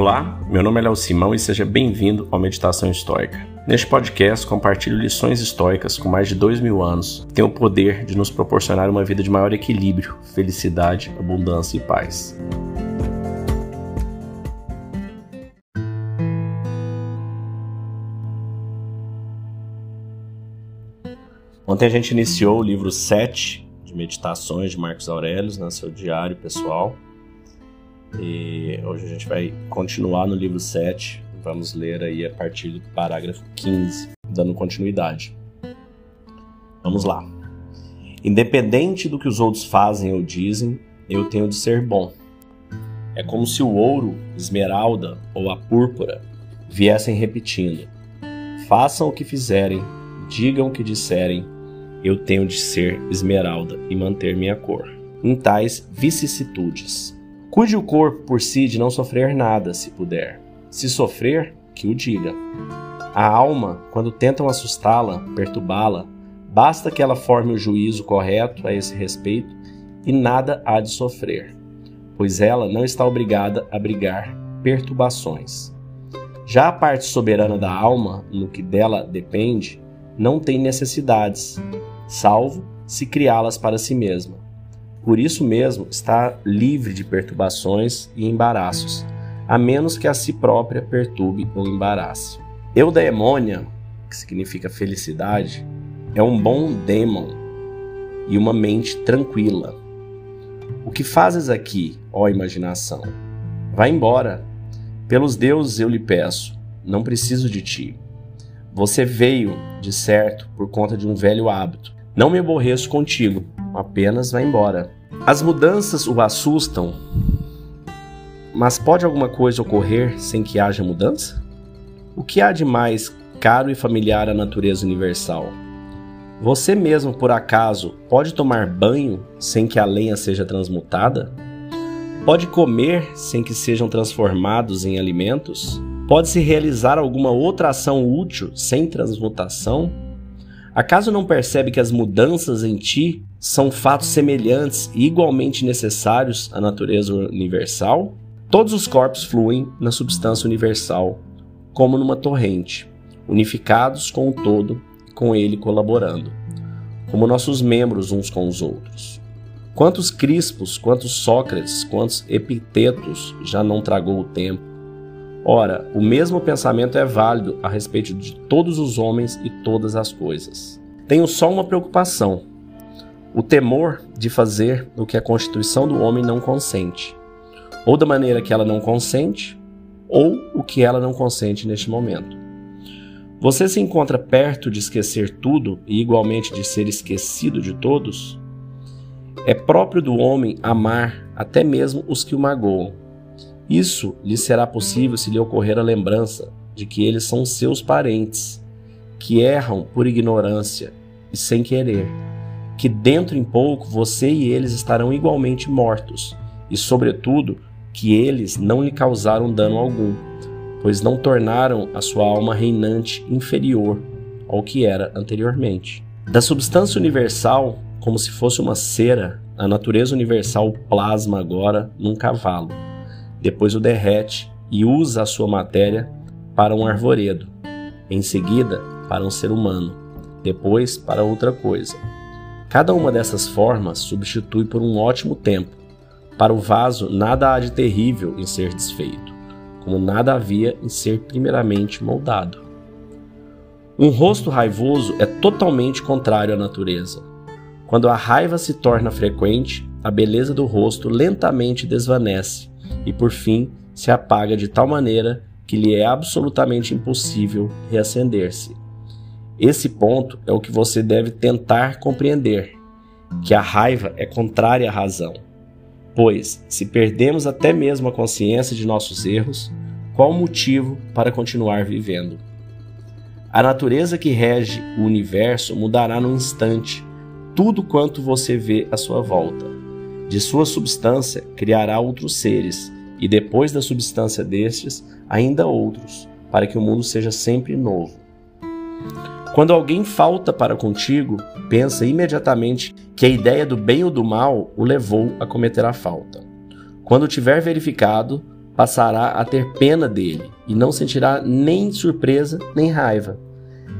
Olá, meu nome é Léo Simão e seja bem-vindo ao Meditação Histórica. Neste podcast, compartilho lições históricas com mais de dois mil anos que têm o poder de nos proporcionar uma vida de maior equilíbrio, felicidade, abundância e paz. Ontem a gente iniciou o livro 7 de Meditações de Marcos Aurelius, no seu diário pessoal. E hoje a gente vai continuar no livro 7. Vamos ler aí a partir do parágrafo 15, dando continuidade. Vamos lá. Independente do que os outros fazem ou dizem, eu tenho de ser bom. É como se o ouro, esmeralda ou a púrpura viessem repetindo: Façam o que fizerem, digam o que disserem, eu tenho de ser esmeralda e manter minha cor. Em tais vicissitudes, Cuide o corpo por si de não sofrer nada, se puder. Se sofrer, que o diga. A alma, quando tentam assustá-la, perturbá-la, basta que ela forme o juízo correto a esse respeito e nada há de sofrer, pois ela não está obrigada a brigar perturbações. Já a parte soberana da alma, no que dela depende, não tem necessidades, salvo se criá-las para si mesma por isso mesmo, está livre de perturbações e embaraços, a menos que a si própria perturbe ou embarace. Eudaemônia, que significa felicidade, é um bom demon e uma mente tranquila. O que fazes aqui, ó imaginação? Vá embora. Pelos deuses eu lhe peço, não preciso de ti. Você veio, de certo, por conta de um velho hábito. Não me aborreço contigo, apenas vá embora. As mudanças o assustam, mas pode alguma coisa ocorrer sem que haja mudança? O que há de mais caro e familiar à natureza universal? Você mesmo, por acaso, pode tomar banho sem que a lenha seja transmutada? Pode comer sem que sejam transformados em alimentos? Pode-se realizar alguma outra ação útil sem transmutação? Acaso não percebe que as mudanças em ti são fatos semelhantes e igualmente necessários à natureza universal? Todos os corpos fluem na substância universal, como numa torrente, unificados com o todo com ele colaborando, como nossos membros uns com os outros. Quantos Crispos, quantos Sócrates, quantos Epitetos já não tragou o tempo? Ora, o mesmo pensamento é válido a respeito de todos os homens e todas as coisas. Tenho só uma preocupação: o temor de fazer o que a constituição do homem não consente, ou da maneira que ela não consente, ou o que ela não consente neste momento. Você se encontra perto de esquecer tudo e igualmente de ser esquecido de todos? É próprio do homem amar até mesmo os que o magoam isso lhe será possível se lhe ocorrer a lembrança de que eles são seus parentes, que erram por ignorância e sem querer, que dentro em pouco você e eles estarão igualmente mortos, e, sobretudo, que eles não lhe causaram dano algum, pois não tornaram a sua alma reinante inferior ao que era anteriormente. Da substância universal, como se fosse uma cera, a natureza universal plasma agora num cavalo depois o derrete e usa a sua matéria para um arvoredo, em seguida para um ser humano, depois para outra coisa. Cada uma dessas formas substitui por um ótimo tempo. Para o vaso, nada há de terrível em ser desfeito, como nada havia em ser primeiramente moldado. Um rosto raivoso é totalmente contrário à natureza. Quando a raiva se torna frequente, a beleza do rosto lentamente desvanece e, por fim, se apaga de tal maneira que lhe é absolutamente impossível reacender-se. Esse ponto é o que você deve tentar compreender, que a raiva é contrária à razão. Pois, se perdemos até mesmo a consciência de nossos erros, qual o motivo para continuar vivendo? A natureza que rege o universo mudará num instante tudo quanto você vê à sua volta. De sua substância criará outros seres, e depois da substância destes, ainda outros, para que o mundo seja sempre novo. Quando alguém falta para contigo, pensa imediatamente que a ideia do bem ou do mal o levou a cometer a falta. Quando tiver verificado, passará a ter pena dele e não sentirá nem surpresa nem raiva.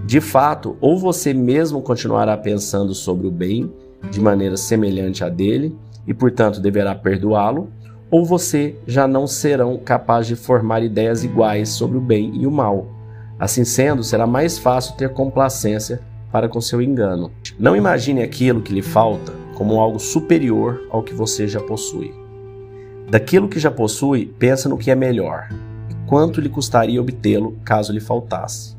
De fato, ou você mesmo continuará pensando sobre o bem de maneira semelhante à dele e, portanto, deverá perdoá-lo, ou você já não serão capazes de formar ideias iguais sobre o bem e o mal. Assim sendo, será mais fácil ter complacência para com seu engano. Não imagine aquilo que lhe falta como algo superior ao que você já possui. Daquilo que já possui, pensa no que é melhor e quanto lhe custaria obtê-lo caso lhe faltasse.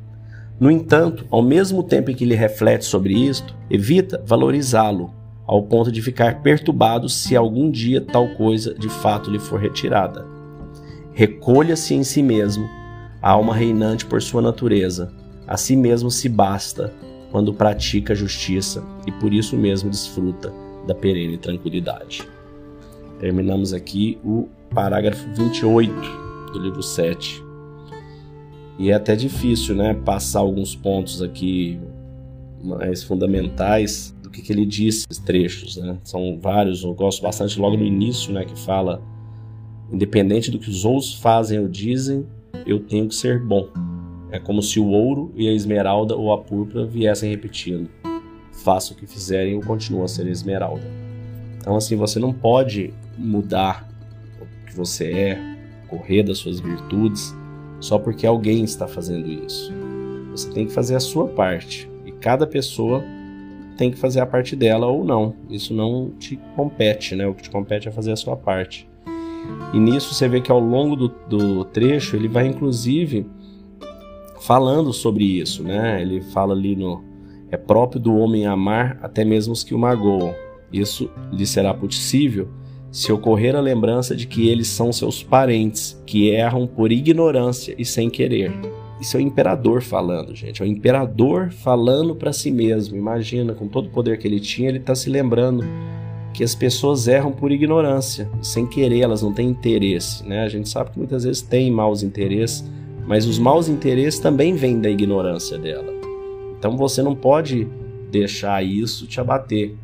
No entanto, ao mesmo tempo em que ele reflete sobre isto, evita valorizá-lo, ao ponto de ficar perturbado se algum dia tal coisa de fato lhe for retirada. Recolha-se em si mesmo, a alma reinante por sua natureza, a si mesmo se basta quando pratica a justiça e por isso mesmo desfruta da perene tranquilidade. Terminamos aqui o parágrafo 28 do livro 7 e é até difícil, né, passar alguns pontos aqui mais fundamentais do que, que ele disse, esses trechos, né? São vários, eu gosto bastante logo no início, né, que fala independente do que os outros fazem ou dizem, eu tenho que ser bom. É como se o ouro e a esmeralda ou a púrpura viessem repetindo. Faça o que fizerem, eu continuo a ser esmeralda. Então, assim, você não pode mudar o que você é, correr das suas virtudes, só porque alguém está fazendo isso. Você tem que fazer a sua parte. E cada pessoa tem que fazer a parte dela ou não. Isso não te compete, né? O que te compete é fazer a sua parte. E nisso você vê que ao longo do, do trecho ele vai inclusive falando sobre isso, né? Ele fala ali no é próprio do homem amar até mesmo os que o magoam. Isso lhe será possível se ocorrer a lembrança de que eles são seus parentes, que erram por ignorância e sem querer. Isso é o imperador falando, gente. É o imperador falando para si mesmo. Imagina, com todo o poder que ele tinha, ele está se lembrando que as pessoas erram por ignorância, sem querer, elas não têm interesse. Né? A gente sabe que muitas vezes tem maus interesses, mas os maus interesses também vêm da ignorância dela. Então você não pode deixar isso te abater.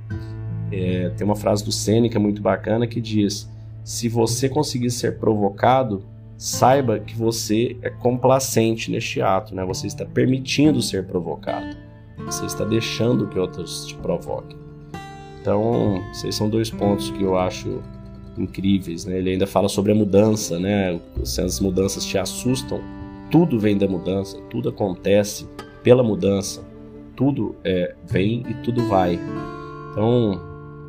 É, tem uma frase do Sêneca muito bacana que diz: se você conseguir ser provocado, saiba que você é complacente neste ato, né? Você está permitindo ser provocado. Você está deixando que outros te provoquem. Então, esses são dois pontos que eu acho incríveis, né? Ele ainda fala sobre a mudança, né? Se as mudanças te assustam, tudo vem da mudança, tudo acontece pela mudança, tudo é, vem e tudo vai. Então,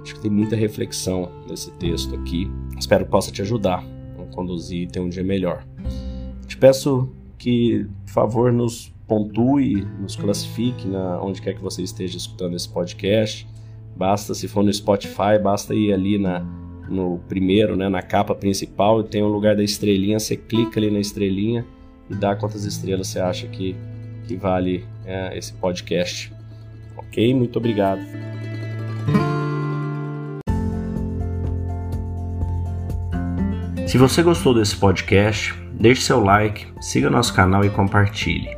Acho que tem muita reflexão nesse texto aqui. Espero que possa te ajudar a conduzir e ter um dia melhor. Te peço que, por favor, nos pontue, nos classifique na, onde quer que você esteja escutando esse podcast. Basta, se for no Spotify, basta ir ali na, no primeiro, né, na capa principal, e tem um lugar da estrelinha, você clica ali na estrelinha e dá quantas estrelas você acha que, que vale é, esse podcast. Ok? Muito obrigado. Se você gostou desse podcast, deixe seu like, siga nosso canal e compartilhe.